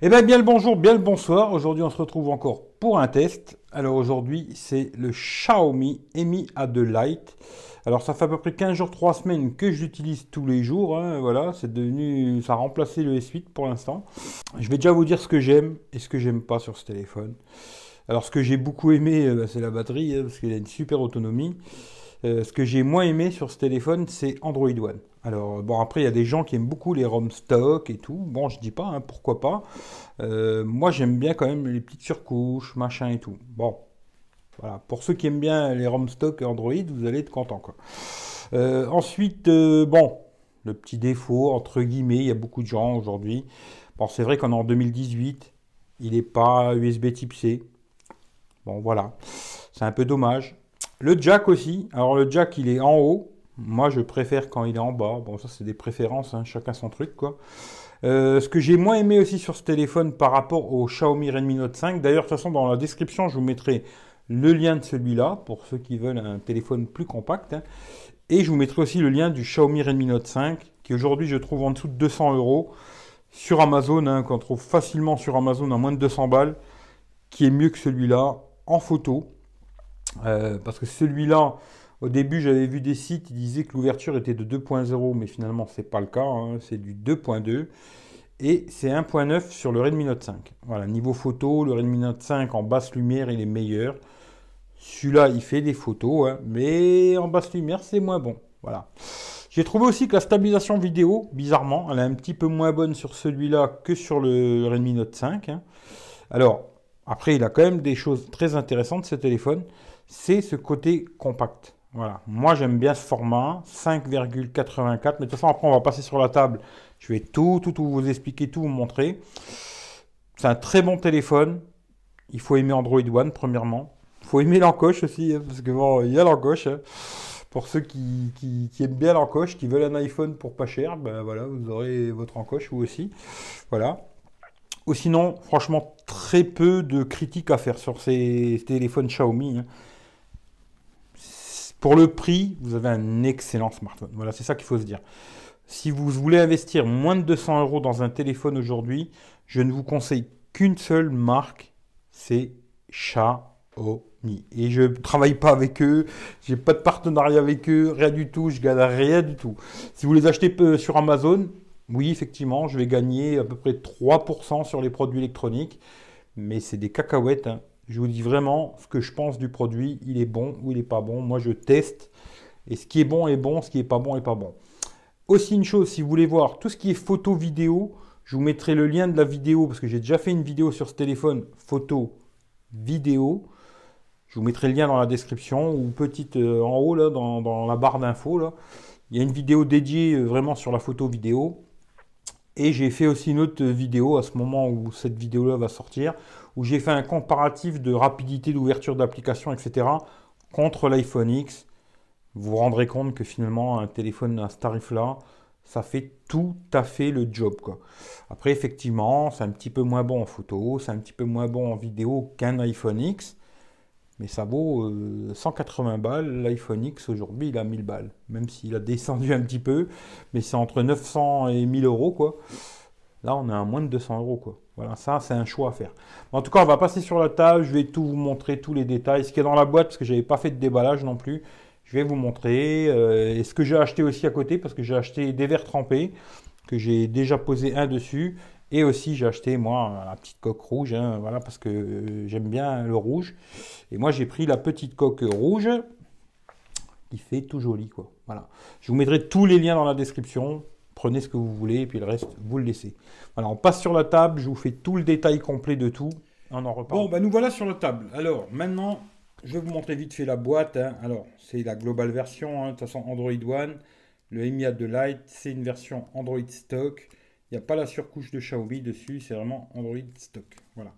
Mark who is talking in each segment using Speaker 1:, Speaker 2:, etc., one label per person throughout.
Speaker 1: Eh bien, bien le bonjour, bien le bonsoir. Aujourd'hui, on se retrouve encore pour un test. Alors aujourd'hui, c'est le Xiaomi Mi A2 Lite. Alors ça fait à peu près 15 jours, 3 semaines que je l'utilise tous les jours. Hein. Voilà, c'est devenu, ça a remplacé le S8 pour l'instant. Je vais déjà vous dire ce que j'aime et ce que j'aime pas sur ce téléphone. Alors ce que j'ai beaucoup aimé, euh, c'est la batterie, hein, parce qu'il a une super autonomie. Euh, ce que j'ai moins aimé sur ce téléphone, c'est Android One. Alors, bon, après, il y a des gens qui aiment beaucoup les ROM stock et tout. Bon, je dis pas, hein, pourquoi pas. Euh, moi, j'aime bien quand même les petites surcouches, machin et tout. Bon, voilà. Pour ceux qui aiment bien les ROM stock Android, vous allez être content, quoi. Euh, ensuite, bon, le petit défaut, entre guillemets, il y a beaucoup de gens aujourd'hui. Bon, c'est vrai qu'en en 2018, il n'est pas USB type C. Bon, voilà. C'est un peu dommage. Le jack aussi. Alors le jack, il est en haut. Moi, je préfère quand il est en bas. Bon, ça, c'est des préférences. Hein. Chacun son truc, quoi. Euh, ce que j'ai moins aimé aussi sur ce téléphone par rapport au Xiaomi Redmi Note 5. D'ailleurs, de toute façon, dans la description, je vous mettrai le lien de celui-là pour ceux qui veulent un téléphone plus compact. Hein. Et je vous mettrai aussi le lien du Xiaomi Redmi Note 5, qui aujourd'hui, je trouve en dessous de 200 euros sur Amazon, hein, qu'on trouve facilement sur Amazon à moins de 200 balles, qui est mieux que celui-là en photo. Euh, parce que celui-là, au début, j'avais vu des sites qui disaient que l'ouverture était de 2.0, mais finalement, ce n'est pas le cas. Hein. c'est du 2.2. Et c'est 1.9 sur le Redmi Note 5. Voilà, niveau photo, le Redmi Note 5 en basse lumière, il est meilleur. Celui-là, il fait des photos, hein, mais en basse lumière, c'est moins bon. Voilà. J'ai trouvé aussi que la stabilisation vidéo, bizarrement, elle est un petit peu moins bonne sur celui-là que sur le Redmi Note 5. Hein. Alors, après, il a quand même des choses très intéressantes, ce téléphone c'est ce côté compact. Voilà. Moi, j'aime bien ce format, 5,84. Mais de toute façon, après, on va passer sur la table. Je vais tout, tout, tout vous expliquer, tout vous montrer. C'est un très bon téléphone. Il faut aimer Android One, premièrement. Il faut aimer l'encoche aussi, hein, parce que bon, il y a l'encoche. Hein. Pour ceux qui, aiment bien l'encoche, qui veulent un iPhone pour pas cher, ben voilà, vous aurez votre encoche, vous aussi. Voilà. Ou sinon, franchement, très peu de critiques à faire sur ces téléphones Xiaomi. Hein. Pour le prix, vous avez un excellent smartphone. Voilà, c'est ça qu'il faut se dire. Si vous voulez investir moins de 200 euros dans un téléphone aujourd'hui, je ne vous conseille qu'une seule marque, c'est Xiaomi. Et je ne travaille pas avec eux, j'ai pas de partenariat avec eux, rien du tout, je gagne rien du tout. Si vous les achetez sur Amazon, oui, effectivement, je vais gagner à peu près 3% sur les produits électroniques, mais c'est des cacahuètes. Hein. Je vous dis vraiment ce que je pense du produit. Il est bon ou il n'est pas bon. Moi, je teste. Et ce qui est bon est bon, ce qui n'est pas bon est pas bon. Aussi une chose, si vous voulez voir tout ce qui est photo, vidéo, je vous mettrai le lien de la vidéo parce que j'ai déjà fait une vidéo sur ce téléphone photo, vidéo. Je vous mettrai le lien dans la description ou petite euh, en haut là, dans, la barre d'infos. Il y a une vidéo dédiée euh, vraiment sur la photo vidéo. Et j'ai fait aussi une autre vidéo à ce moment où cette vidéo-là va sortir, où j'ai fait un comparatif de rapidité d'ouverture d'application, etc. contre l'iPhone X. Vous vous rendrez compte que finalement, un téléphone à ce tarif-là, ça fait tout à fait le job. Après, effectivement, c'est un petit peu moins bon en photo, c'est un petit peu moins bon en vidéo qu'un iPhone X. Mais ça vaut 180 euh, balles. L'iPhone X aujourd'hui, il a 1000 balles. Même s'il a descendu un petit peu. Mais c'est entre 900 et 1000 euros, quoi. Là, on est à moins de 200 euros, quoi. Voilà, ça, c'est un choix à faire. En tout cas, on va passer sur la table. Je vais tout vous montrer, tous les détails. Ce qui est dans la boîte, parce que je n'avais pas fait de déballage non plus. Je vais vous montrer. Euh, et ce que j'ai acheté aussi à côté, parce que j'ai acheté des verres trempés, que j'ai déjà posé un dessus. Et aussi, j'ai acheté, moi, la petite coque rouge, hein, voilà, parce que euh, j'aime bien le rouge. Et moi, j'ai pris la petite coque rouge, qui fait tout joli, quoi. Voilà. Je vous mettrai tous les liens dans la description. Prenez ce que vous voulez, et puis le reste, vous le laissez. Voilà, on passe sur la table, je vous fais tout le détail complet de tout. On en reparle. Bon, ben nous voilà sur la table. Alors, maintenant, je vais vous montrer vite fait la boîte. Hein. Alors, c'est la global version, hein. de toute façon, Android One. Le Mi A2 Lite, c'est une version Android stock. Il n'y a pas la surcouche de Xiaomi dessus, c'est vraiment Android stock. Voilà.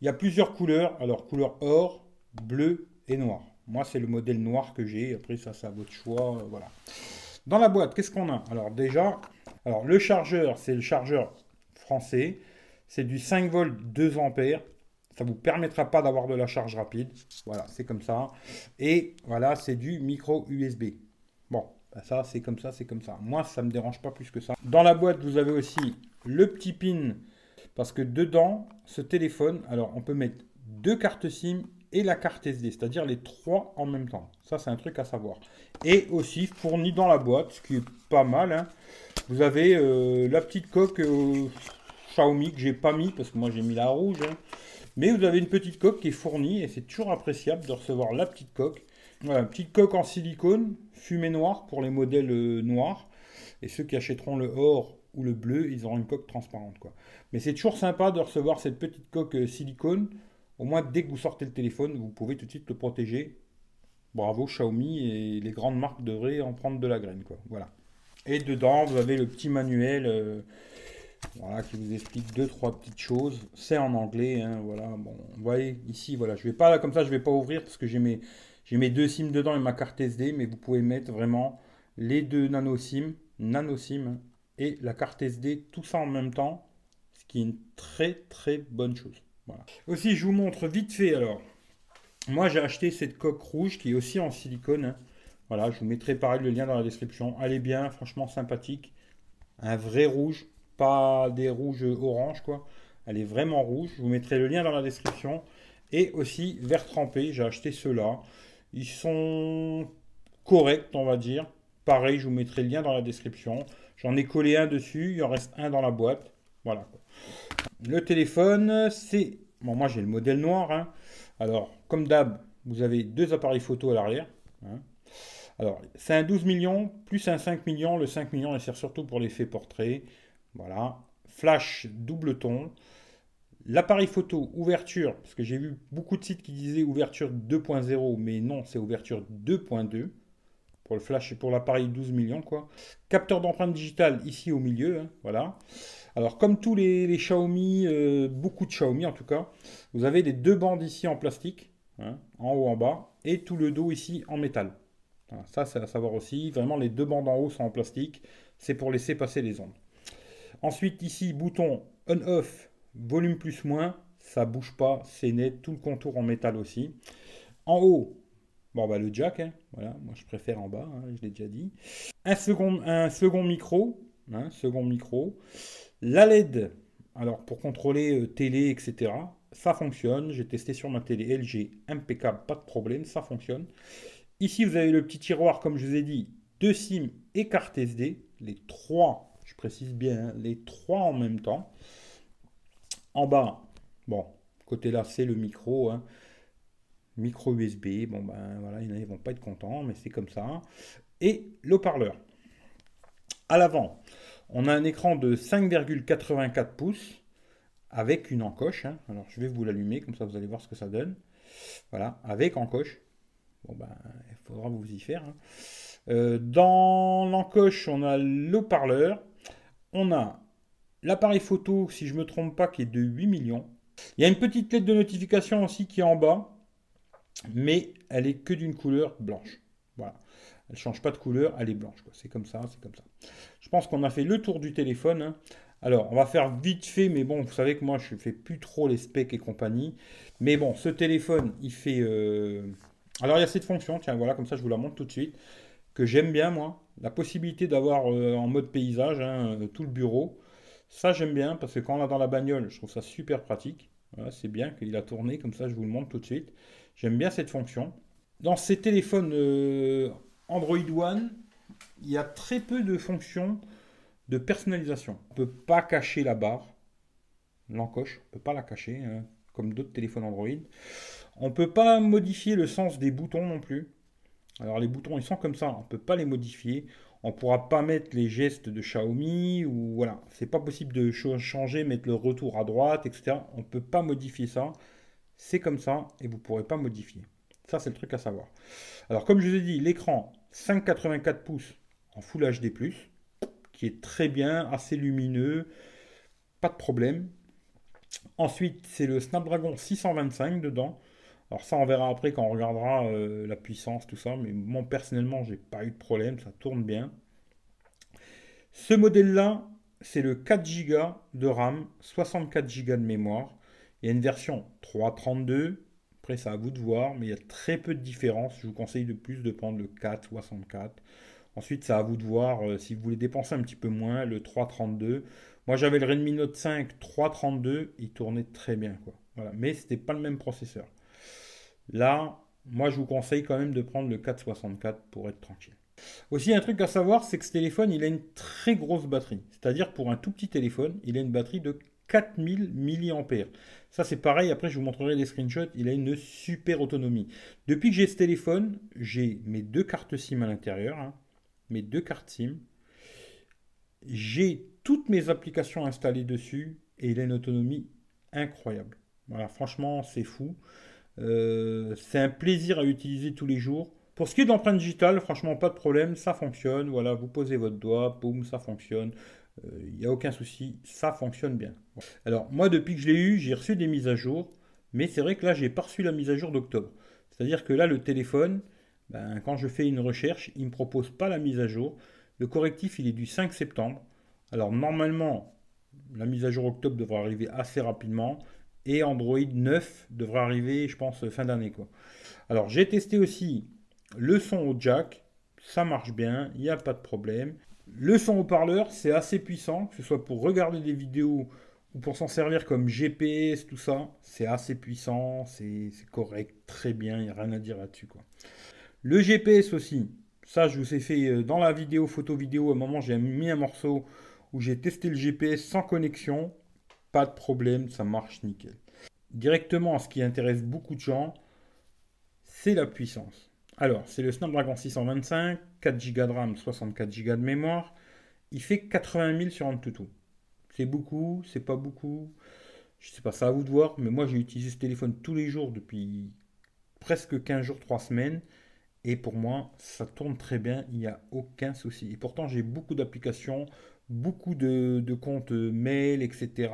Speaker 1: Il y a plusieurs couleurs. Alors, couleur or, bleu et noir. Moi, c'est le modèle noir que j'ai. Après, ça, c'est à votre choix. Euh, voilà. Dans la boîte, qu'est-ce qu'on a? Alors, déjà, alors, le chargeur, c'est le chargeur français. C'est du 5 volts 2 ampères. Ça ne vous permettra pas d'avoir de la charge rapide. Voilà, c'est comme ça. Et voilà, c'est du micro USB. Bon, bah, ça, c'est comme ça, c'est comme ça. Moi, ça me dérange pas plus que ça. Dans la boîte, vous avez aussi le petit pin Parce que dedans, ce téléphone, alors on peut mettre deux cartes SIM et la carte SD, c'est-à-dire les trois en même temps. Ça, c'est un truc à savoir. Et aussi fourni dans la boîte, ce qui est pas mal. hein. Vous avez euh, la petite coque euh, Xiaomi que j'ai pas mis parce que moi j'ai mis la rouge. hein. Mais vous avez une petite coque qui est fournie et c'est toujours appréciable de recevoir la petite coque. Voilà, petite coque en silicone, fumée noire pour les modèles euh, noirs. Et ceux qui achèteront le or ou le bleu, ils auront une coque transparente. Mais c'est toujours sympa de recevoir cette petite coque euh, silicone. Au moins, dès que vous sortez le téléphone, vous pouvez tout de suite le protéger. Bravo Xiaomi et les grandes marques devraient en prendre de la graine. Quoi. Voilà. Et dedans, vous avez le petit manuel euh, voilà, qui vous explique deux, trois petites choses. C'est en anglais. hein, voilà. Bon, vous voyez, ici, voilà. Je vais pas, comme ça, je vais pas ouvrir parce que j'ai mes, deux SIM dedans et ma carte SD. Mais vous pouvez mettre vraiment les deux nano SIM, nano SIM et la carte SD, tout ça en même temps. Ce qui est une très, très bonne chose. Voilà. Aussi, je vous montre vite fait alors. Moi, j'ai acheté cette coque rouge qui est aussi en silicone. hein. Voilà, je vous mettrai pareil le lien dans la description. Elle est bien, franchement sympathique. Un vrai rouge, pas des rouges orange quoi. Elle est vraiment rouge. Je vous mettrai le lien dans la description. Et aussi vert trempé, j'ai acheté ceux-là. Ils sont corrects, on va dire. Pareil, je vous mettrai le lien dans la description. J'en ai collé un dessus, il en reste un dans la boîte. Voilà. Le téléphone, c'est... Bon, moi j'ai le modèle noir. hein. Alors, comme d'hab, vous avez deux appareils photo à l'arrière. hein. Alors, c'est un 12 millions plus un 5 millions. Le 5 millions, il sert surtout pour l'effet portrait. Voilà. Flash double ton. L'appareil photo, ouverture, parce que j'ai vu beaucoup de sites qui disaient ouverture 2.0, mais non, c'est ouverture 2.2 pour le flash et pour l'appareil 12 millions quoi. Capteur d'empreinte digitale ici au milieu, hein, voilà. Alors comme tous les, Xiaomi, euh, beaucoup de Xiaomi en tout cas, vous avez les deux bandes ici en plastique, hein, en haut en bas, et tout le dos ici en métal. Ça c'est à savoir aussi. Vraiment les deux bandes en haut sont en plastique, c'est pour laisser passer les ondes. Ensuite ici bouton on/off, volume plus moins, ça bouge pas, c'est net, tout le contour en métal aussi. En haut, Bon, bah, le jack, hein, voilà, moi je préfère en bas, hein, je l'ai déjà dit. Un second, micro, hein, second micro. La LED, alors pour contrôler euh, télé, etc., ça fonctionne. J'ai testé sur ma télé LG, impeccable, pas de problème, ça fonctionne. Ici, vous avez le petit tiroir, comme je vous ai dit, deux SIM et carte SD, les trois, précise bien, hein, les trois en même temps. En bas, bon, côté là, c'est le micro, hein micro USB. Bon, ben voilà, il ils vont pas être contents, mais c'est comme ça. Et l'haut-parleur. À l'avant, on a un écran de 5,84 pouces avec une encoche. hein. Alors, je vais vous l'allumer, comme ça vous allez voir ce que ça donne. Voilà, avec encoche. Bon, ben, il faudra vous y faire. Euh, dans l'encoche, on a l'haut-parleur. On a l'appareil photo, si je me trompe pas, qui est de 8 millions. Il y a une petite lettre de notification aussi qui est en bas mais elle est que d'une couleur blanche. Voilà. Elle change pas de couleur, elle est blanche. C'est comme ça, c'est comme ça. Je pense qu'on a fait le tour du téléphone. hein. Alors, on va faire vite fait, mais bon, vous savez que moi, je fais plus trop les specs et compagnie. Mais bon, ce téléphone, il fait. euh, Alors, il y a cette fonction, tiens, voilà, comme ça, je vous la montre tout de suite, que j'aime bien, moi. La possibilité d'avoir euh, en mode paysage hein, euh, tout le bureau. Ça, j'aime bien, parce que quand on a dans la bagnole, je trouve ça super pratique. C'est bien qu'il a tourné, comme ça, je vous le montre tout de suite. J'aime bien cette fonction. Dans ces téléphones euh, Android One, il y a très peu de fonctions de personnalisation. On ne peut pas cacher la barre, l'encoche, on ne peut pas la cacher, hein, comme d'autres téléphones Android. On ne peut pas modifier le sens des boutons non plus. Alors les boutons, ils sont comme ça, on ne peut pas les modifier. On ne pourra pas mettre les gestes de Xiaomi ou voilà, c'est pas possible de ch- changer, mettre le retour à droite, etc. On ne peut pas modifier ça. C'est comme ça et vous ne pourrez pas modifier. Ça, c'est le truc à savoir. Alors, comme je vous ai dit, l'écran 5,84 pouces en Full HD+, qui est très bien, assez lumineux, pas de problème. Ensuite, c'est le Snapdragon 625 dedans. Alors ça, on verra après quand on regardera euh, la puissance, tout ça. Mais moi, personnellement, j'ai pas eu de problème, ça tourne bien. Ce modèle-là, c'est le 4 Go de RAM, 64 Go de mémoire. Il y a une version 332. Après, c'est à vous de voir, mais il y a très peu de différence. Je vous conseille de plus de prendre le 464 Ensuite, c'est à vous de voir euh, si vous voulez dépenser un petit peu moins, le 332. Moi, j'avais le Redmi Note 5 332, il tournait très bien. Quoi. Voilà. Mais ce n'était pas le même processeur. Là, moi, je vous conseille quand même de prendre le 464 pour être tranquille. Aussi, un truc à savoir, c'est que ce téléphone, il a une très grosse batterie. C'est-à-dire, pour un tout petit téléphone, il a une batterie de 4000 mAh. Ça, c'est pareil. Après, je vous montrerai les screenshots. Il a une super autonomie. Depuis que j'ai ce téléphone, j'ai mes deux cartes SIM à l'intérieur. Hein. mes deux cartes SIM. J'ai toutes mes applications installées dessus et il a une autonomie incroyable. Voilà, franchement, c'est fou. Euh, c'est un plaisir à utiliser tous les jours. Pour ce qui est d'empreinte digitale, franchement, pas de problème, ça fonctionne. Voilà, vous posez votre doigt, boum, ça fonctionne. Il euh, n'y a aucun souci, ça fonctionne bien. Alors, moi, depuis que je l'ai eu, j'ai reçu des mises à jour. Mais c'est vrai que là, j'ai pas reçu la mise à jour d'octobre. C'est-à-dire que là, le téléphone, ben, quand je fais une recherche, il ne me propose pas la mise à jour. Le correctif, il est du 5 septembre. Alors, normalement, la mise à jour octobre devrait arriver assez rapidement. Et Android 9 devrait arriver, je pense, fin d'année. Quoi. Alors, j'ai testé aussi le son au jack. Ça marche bien, il n'y a pas de problème. Le son haut-parleur, c'est assez puissant, que ce soit pour regarder des vidéos ou pour s'en servir comme GPS, tout ça. C'est assez puissant, c'est correct, très bien, il n'y a rien à dire là-dessus. Le GPS aussi, ça je vous ai fait euh, dans la vidéo, photo vidéo, à un moment j'ai mis un morceau où j'ai testé le GPS sans connexion. Pas de problème, ça marche nickel. Directement, ce qui intéresse beaucoup de gens, c'est la puissance. Alors, c'est le Snapdragon 625, 4 Go de RAM, 64 Go de mémoire. Il fait 80 000 sur Antutu. C'est beaucoup, c'est pas beaucoup. Je sais pas, ça à vous de voir, mais moi j'ai utilisé ce téléphone tous les jours depuis presque 15 jours, 3 semaines. Et pour moi, ça tourne très bien, il n'y a aucun souci. Et pourtant, j'ai beaucoup d'applications, beaucoup de, comptes mail, etc.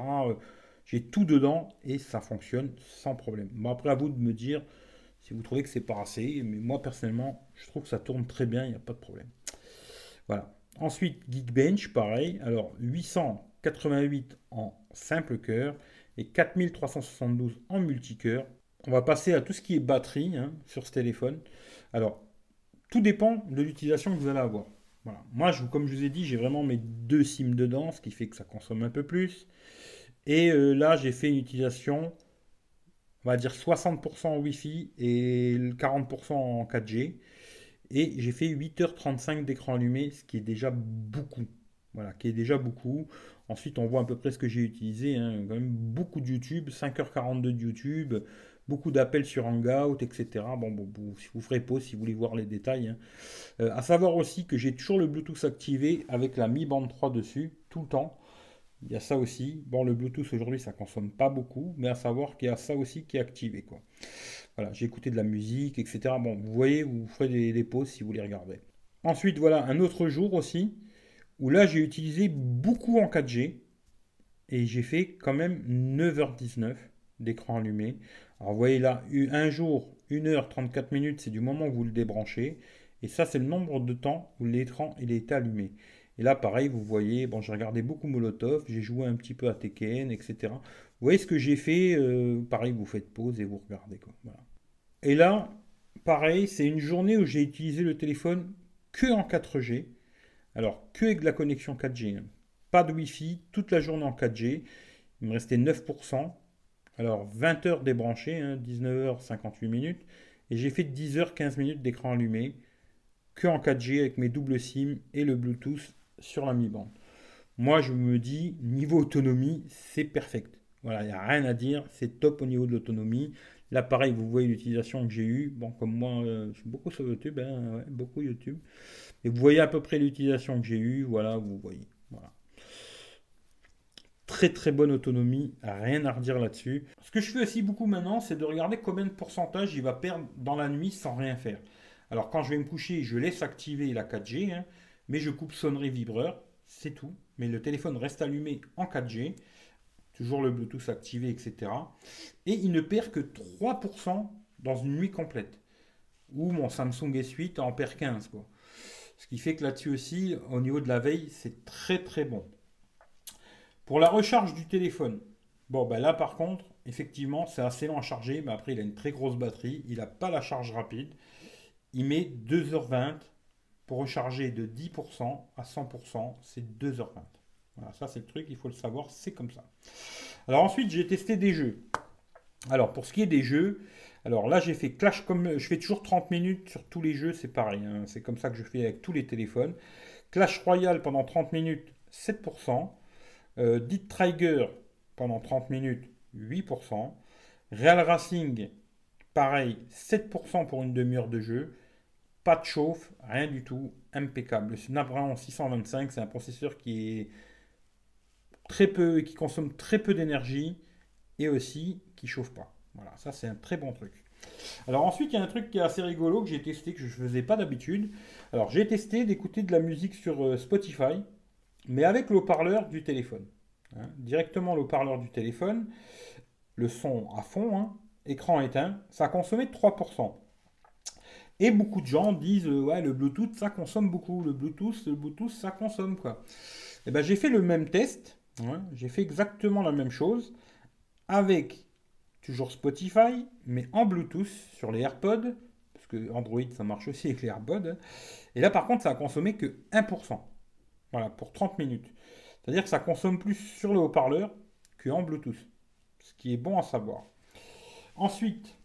Speaker 1: J'ai tout dedans et ça fonctionne sans problème. Bon, après, à vous de me dire si vous trouvez que c'est pas assez. Mais moi, personnellement, je trouve que ça tourne très bien, il n'y a pas de problème. Voilà. Ensuite, Geekbench, pareil. Alors, 888 en simple cœur et 4372 en multicœur. On va passer à tout ce qui est batterie hein, sur ce téléphone. Alors, tout dépend de l'utilisation que vous allez avoir. Moi, je, comme je vous ai dit, j'ai vraiment mes deux SIM dedans, ce qui fait que ça consomme un peu plus. Et euh, là, j'ai fait une utilisation, on va dire 60% en Wi-Fi et 40% en 4G. Et j'ai fait 8h35 d'écran allumé, ce qui est déjà beaucoup. Voilà, qui est déjà beaucoup. Ensuite, on voit à peu près ce que j'ai utilisé. Hein. Quand même beaucoup de YouTube, 5h42 de YouTube, beaucoup d'appels sur Hangout, etc. Bon, bon, vous ferez pause si vous voulez voir les détails. Hein. Euh, à savoir aussi que j'ai toujours le Bluetooth activé avec la Mi Band 3 dessus, tout le temps. Il y a ça aussi. Bon, le Bluetooth aujourd'hui, ça consomme pas beaucoup, mais à savoir qu'il y a ça aussi qui est activé. Quoi. Voilà, j'ai écouté de la musique, etc. Bon, vous voyez, vous ferez des pauses si vous les regardez. Ensuite, voilà, un autre jour aussi, où là, j'ai utilisé beaucoup en 4G, et j'ai fait quand même 9h19 d'écran allumé. Alors vous voyez là, un jour, 1h34 minutes, c'est du moment où vous le débranchez. Et ça, c'est le nombre de temps où l'écran il est allumé. Et là, pareil, vous voyez, bon, j'ai regardé beaucoup Molotov, j'ai joué un petit peu à Tekken, etc. Vous voyez ce que j'ai fait, euh, pareil, vous faites pause et vous regardez. Quoi. Et là, pareil, c'est une journée où j'ai utilisé le téléphone que en 4G. Alors, que avec la connexion 4G. Hein. Pas de Wi-Fi, toute la journée en 4G. Il me restait 9%. Alors 20 heures débranché, 19h58 minutes, et j'ai fait 10h15 minutes d'écran allumé, que en 4G avec mes doubles SIM et le Bluetooth sur la mi-bande. Moi je me dis, niveau autonomie, c'est perfect. Voilà, il n'y a rien à dire, c'est top au niveau de l'autonomie. L'appareil, vous voyez l'utilisation que j'ai eue. Bon, comme moi, euh, je suis beaucoup sur YouTube, hein, beaucoup YouTube. Et vous voyez à peu près l'utilisation que j'ai eue. Voilà, vous voyez. Voilà très bonne autonomie, rien à redire là-dessus. Ce que je fais aussi beaucoup maintenant, c'est de regarder combien de pourcentage il va perdre dans la nuit sans rien faire. Alors quand je vais me coucher, je laisse activer la 4G, hein, mais je coupe sonnerie vibreur, c'est tout. Mais le téléphone reste allumé en 4G, toujours le Bluetooth activé, etc. Et il ne perd que 3% dans une nuit complète. Ou mon Samsung S8 en perd 15. Quoi. Ce qui fait que là-dessus aussi, au niveau de la veille, c'est très très bon. Pour la recharge du téléphone, bon, ben là par contre, effectivement, c'est assez lent à charger, mais après, il a une très grosse batterie, il n'a pas la charge rapide. Il met 2h20 pour recharger de 10% à 100%, c'est 2h20. Voilà, ça c'est le truc, il faut le savoir, c'est comme ça. Alors ensuite, j'ai testé des jeux. Alors pour ce qui est des jeux, alors là j'ai fait Clash comme je fais toujours 30 minutes sur tous les jeux, c'est pareil, hein. c'est comme ça que je fais avec tous les téléphones. Clash Royale pendant 30 minutes, 7%. Euh, Dit Trigger pendant 30 minutes, 8%. Real Racing, pareil, 7% pour une demi-heure de jeu. Pas de chauffe, rien du tout, impeccable. Le Snapdragon 625, c'est un processeur qui est très peu qui consomme très peu d'énergie et aussi qui chauffe pas. Voilà, ça c'est un très bon truc. Alors ensuite, il y a un truc qui est assez rigolo que j'ai testé, que je ne faisais pas d'habitude. Alors j'ai testé d'écouter de la musique sur euh, Spotify, mais avec le parleur du téléphone. Hein. directement le parleur du téléphone, le son à fond, hein. écran éteint, ça a consommé 3%. Et beaucoup de gens disent, euh, ouais, le Bluetooth, ça consomme beaucoup. Le Bluetooth, le Bluetooth, ça consomme quoi. Et eh ben j'ai fait le même test, hein. j'ai fait exactement la même chose avec toujours Spotify, mais en Bluetooth sur les AirPods, parce que Android ça marche aussi avec les AirPods. Et là par contre ça a consommé que 1%. Voilà, pour 30 minutes. C'est-à-dire que ça consomme plus sur le haut-parleur qu'en Bluetooth. Ce qui est bon à savoir. Ensuite,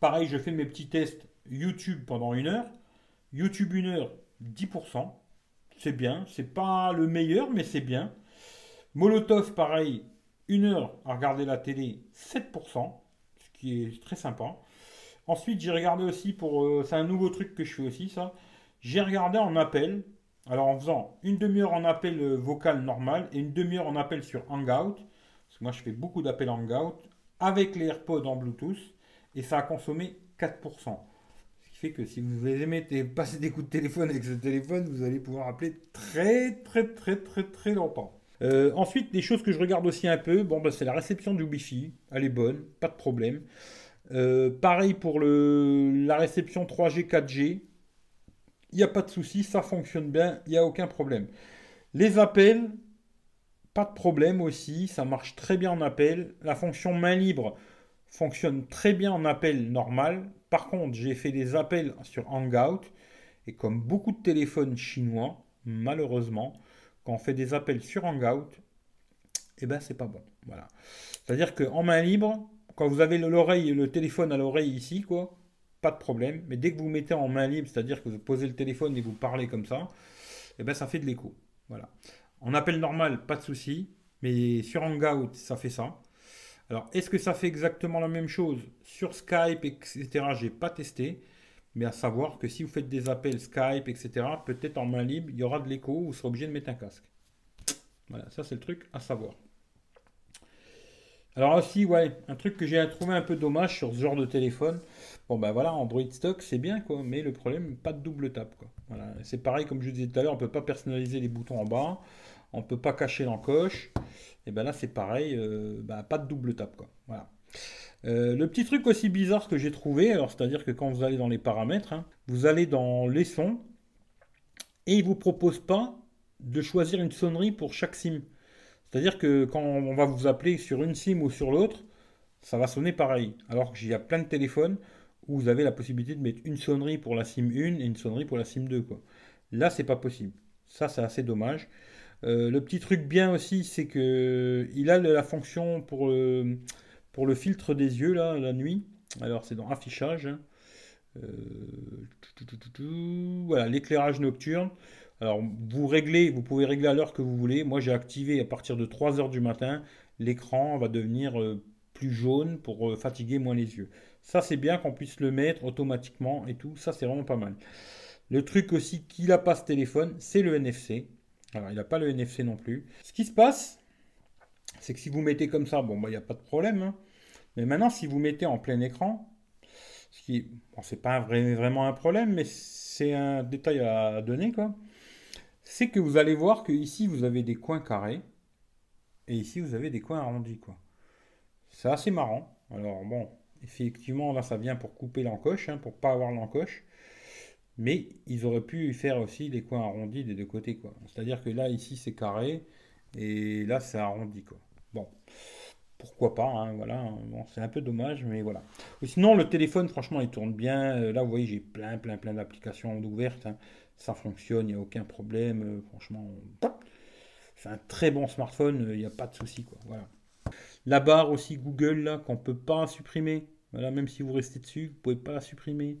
Speaker 1: pareil, je fais mes petits tests YouTube pendant une heure. YouTube une heure, 10%. C'est bien. C'est pas le meilleur, mais c'est bien. Molotov, pareil, une heure à regarder la télé, 7%, ce qui est très sympa. Ensuite, j'ai regardé aussi pour. Euh, c'est un nouveau truc que je fais aussi, ça. J'ai regardé en appel. Alors, en faisant une demi-heure en appel euh, vocal normal et une demi-heure en appel sur Hangout. Parce que moi, je fais beaucoup d'appels Hangout avec les AirPods en Bluetooth. Et ça a consommé 4%. Ce qui fait que si vous aimez passer des coups de téléphone avec ce téléphone, vous allez pouvoir appeler très, très, très, très, très longtemps. Euh, ensuite, des choses que je regarde aussi un peu, bon, bah, c'est la réception du Wi-Fi. Elle est bonne, pas de problème. Euh, pareil pour la réception 3G, 4G. Il n'y a pas de souci, ça fonctionne bien, il n'y a aucun problème. Les appels, pas de problème aussi, ça marche très bien en appel. La fonction main libre fonctionne très bien en appel normal. Par contre, j'ai fait des appels sur Hangout et comme beaucoup de téléphones chinois, malheureusement, quand on fait des appels sur Hangout, eh ben c'est pas bon. Voilà. C'est-à-dire qu'en main libre, quand vous avez l'oreille, le téléphone à l'oreille ici, quoi, pas de problème. Mais dès que vous mettez en main libre, c'est-à-dire que vous posez le téléphone et vous parlez comme ça, eh ben ça fait de l'écho. Voilà. En appel normal, pas de souci. Mais sur Hangout, ça fait ça. Alors, est-ce que ça fait exactement la même chose sur Skype, etc. J'ai pas testé. Mais à savoir que si vous faites des appels Skype, etc., peut-être en main libre, il y aura de l'écho, vous serez obligé de mettre un casque. Voilà, ça c'est le truc à savoir. Alors aussi, ouais, un truc que j'ai trouvé un peu dommage sur ce genre de téléphone. Bon ben voilà, Android stock, c'est bien quoi, mais le problème, pas de double tape. Voilà, c'est pareil comme je disais tout à l'heure, on peut pas personnaliser les boutons en bas, on peut pas cacher l'encoche. Et ben là c'est pareil, euh, bah, pas de double tape. Voilà. Euh, le petit truc aussi bizarre que j'ai trouvé, alors c'est-à-dire que quand vous allez dans les paramètres, hein, vous allez dans les sons et il ne vous propose pas de choisir une sonnerie pour chaque SIM. C'est-à-dire que quand on va vous appeler sur une SIM ou sur l'autre, ça va sonner pareil. Alors qu'il y a plein de téléphones où vous avez la possibilité de mettre une sonnerie pour la SIM 1 et une sonnerie pour la SIM 2. Quoi. Là, c'est pas possible. Ça, c'est assez dommage. Euh, le petit truc bien aussi, c'est que il a la fonction pour pour le filtre des yeux, là, la nuit, alors c'est dans affichage. Hein. Euh, voilà, l'éclairage nocturne. Alors, vous réglez, vous pouvez régler à l'heure que vous voulez. Moi, j'ai activé à partir de 3 heures du matin. L'écran va devenir euh, plus jaune pour euh, fatiguer moins les yeux. Ça, c'est bien qu'on puisse le mettre automatiquement et tout. Ça, c'est vraiment pas mal. Le truc aussi qu'il n'a pas ce téléphone, c'est le NFC. Alors, il n'a pas le NFC non plus. Ce qui se passe, c'est que si vous mettez comme ça, bon, bah, il n'y a pas de problème. Hein. Mais maintenant, si vous mettez en plein écran, ce qui, bon, c'est pas vraiment un problème, mais c'est un détail à donner, quoi. C'est que vous allez voir que ici vous avez des coins carrés et ici vous avez des coins arrondis, quoi. C'est assez marrant. Alors bon, effectivement, là, ça vient pour couper l'encoche, hein, pour pas avoir l'encoche. Mais ils auraient pu faire aussi des coins arrondis des deux côtés, quoi. C'est-à-dire que là, ici, c'est carré et là, c'est arrondi, quoi. Bon pourquoi pas, hein, voilà. Bon, c'est un peu dommage, mais voilà. Sinon, le téléphone, franchement, il tourne bien. Euh, là, vous voyez, j'ai plein, plein, plein d'applications ouvertes. Hein. Ça fonctionne, il n'y a aucun problème. Euh, franchement, c'est un très bon smartphone, il n'y a pas de souci. Voilà. La barre aussi Google, là, qu'on ne peut pas supprimer. Voilà, même si vous restez dessus, vous ne pouvez pas la supprimer.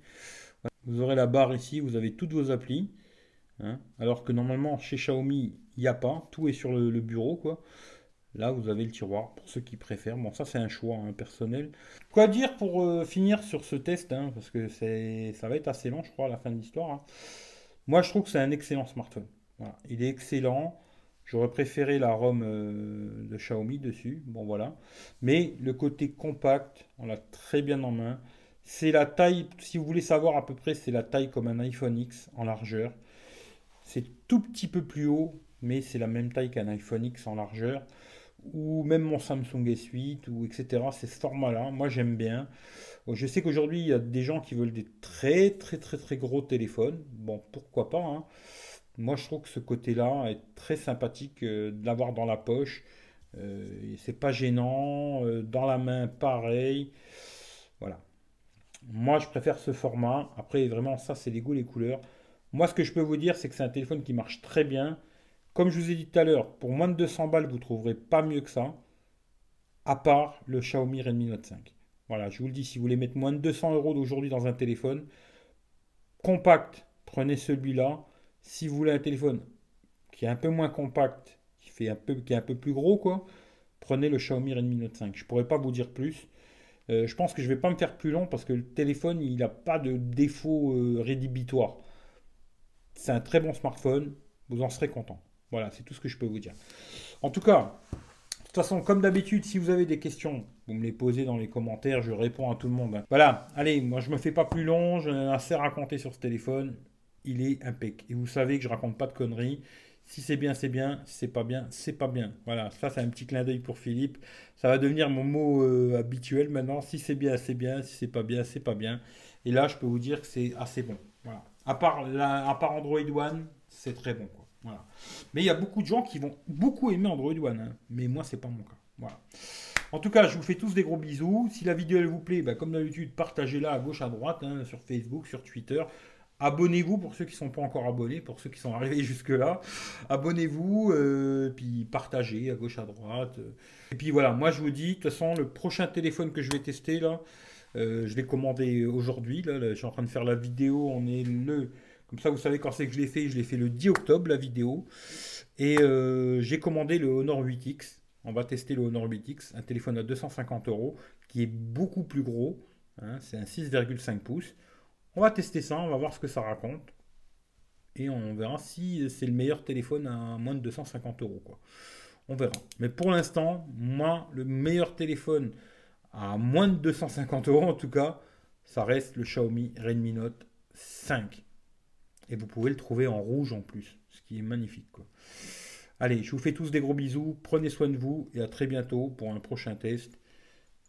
Speaker 1: Vous aurez la barre ici, vous avez toutes vos applis. Hein. alors que normalement, chez Xiaomi, il n'y a pas. Tout est sur le, bureau, quoi. Là, vous avez le tiroir pour ceux qui préfèrent. Bon, ça, c'est un choix hein, personnel. Quoi dire pour euh, finir sur ce test hein, Parce que ça va être assez long, je crois, à la fin de l'histoire. Moi, je trouve que c'est un excellent smartphone. Il est excellent. J'aurais préféré la ROM euh, de Xiaomi dessus. Bon, voilà. Mais le côté compact, on l'a très bien en main. C'est la taille, si vous voulez savoir à peu près, c'est la taille comme un iPhone X en largeur. C'est tout petit peu plus haut, mais c'est la même taille qu'un iPhone X en largeur. Ou même mon Samsung S8, ou etc. C'est ce format-là. Moi, j'aime bien. Je sais qu'aujourd'hui, il y a des gens qui veulent des très, très, très, très gros téléphones. Bon, pourquoi pas. Hein. Moi, je trouve que ce côté-là est très sympathique euh, de l'avoir dans la poche. Euh, c'est pas gênant. Euh, dans la main, pareil. Voilà. Moi, je préfère ce format. Après, vraiment, ça, c'est les goûts, les couleurs. Moi, ce que je peux vous dire, c'est que c'est un téléphone qui marche très bien. Comme je vous ai dit tout à l'heure, pour moins de 200 balles, vous ne trouverez pas mieux que ça. À part le Xiaomi Redmi Note 5. Voilà, je vous le dis, si vous voulez mettre moins de 200 euros d'aujourd'hui dans un téléphone, compact, prenez celui-là. Si vous voulez un téléphone qui est un peu moins compact, qui, est un peu plus gros, quoi, prenez le Xiaomi Redmi Note 5. Je ne pourrais pas vous dire plus. Euh, je pense que je ne vais pas me faire plus long parce que le téléphone, il n'a pas de défaut euh, rédhibitoire. C'est un très bon smartphone. Vous en serez content. Voilà, c'est tout ce que je peux vous dire. En tout cas, de toute façon, comme d'habitude, si vous avez des questions, vous me les posez dans les commentaires, je réponds à tout le monde. Voilà, allez, moi je me fais pas plus long, j'en ai assez raconter sur ce téléphone il est impec. Et vous savez que je raconte pas de conneries. Si c'est bien, c'est bien. Si c'est pas bien, c'est pas bien. Voilà, ça c'est un petit clin d'œil pour Philippe. Ça va devenir mon mot euh, habituel maintenant. Si c'est bien, c'est bien. Si c'est pas bien, c'est pas bien. Et là, je peux vous dire que c'est assez bon. Voilà. À part Android One, c'est très bon. Voilà. Mais il y a beaucoup de gens qui vont beaucoup aimer Android One. Hein. Mais moi, c'est pas mon cas. Voilà. En tout cas, je vous fais tous des gros bisous. Si la vidéo elle vous plaît, bah, comme d'habitude, partagez-la à gauche, à droite, hein, sur Facebook, sur Twitter. Abonnez-vous pour ceux qui ne sont pas encore abonnés, pour ceux qui sont arrivés jusque-là. Abonnez-vous, euh, puis partagez à gauche, à droite. Et puis voilà, moi je vous dis, de toute façon, le prochain téléphone que je vais tester, là, euh, je l'ai commandé aujourd'hui. Là, je suis en train de faire la vidéo. On est le. Comme ça, vous savez quand c'est que je l'ai fait. Je l'ai fait le 10 octobre, la vidéo. Et euh, j'ai commandé le Honor 8X. On va tester le Honor 8X, un téléphone à 250 euros, qui est beaucoup plus gros. Hein, c'est un 6,5 pouces. On va tester ça, on va voir ce que ça raconte. Et on verra si c'est le meilleur téléphone à moins de 250 euros. On verra. Mais pour l'instant, moi, le meilleur téléphone à moins de 250 euros en tout cas, ça reste le Xiaomi Redmi Note 5. Et vous pouvez le trouver en rouge en plus, ce qui est magnifique. Allez, je vous fais tous des gros bisous, prenez soin de vous et à très bientôt pour un prochain test.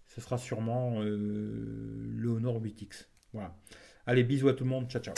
Speaker 1: Ce sera sûrement euh, le Honor 8X. Voilà. Allez, bisous à tout le monde. Ciao, ciao.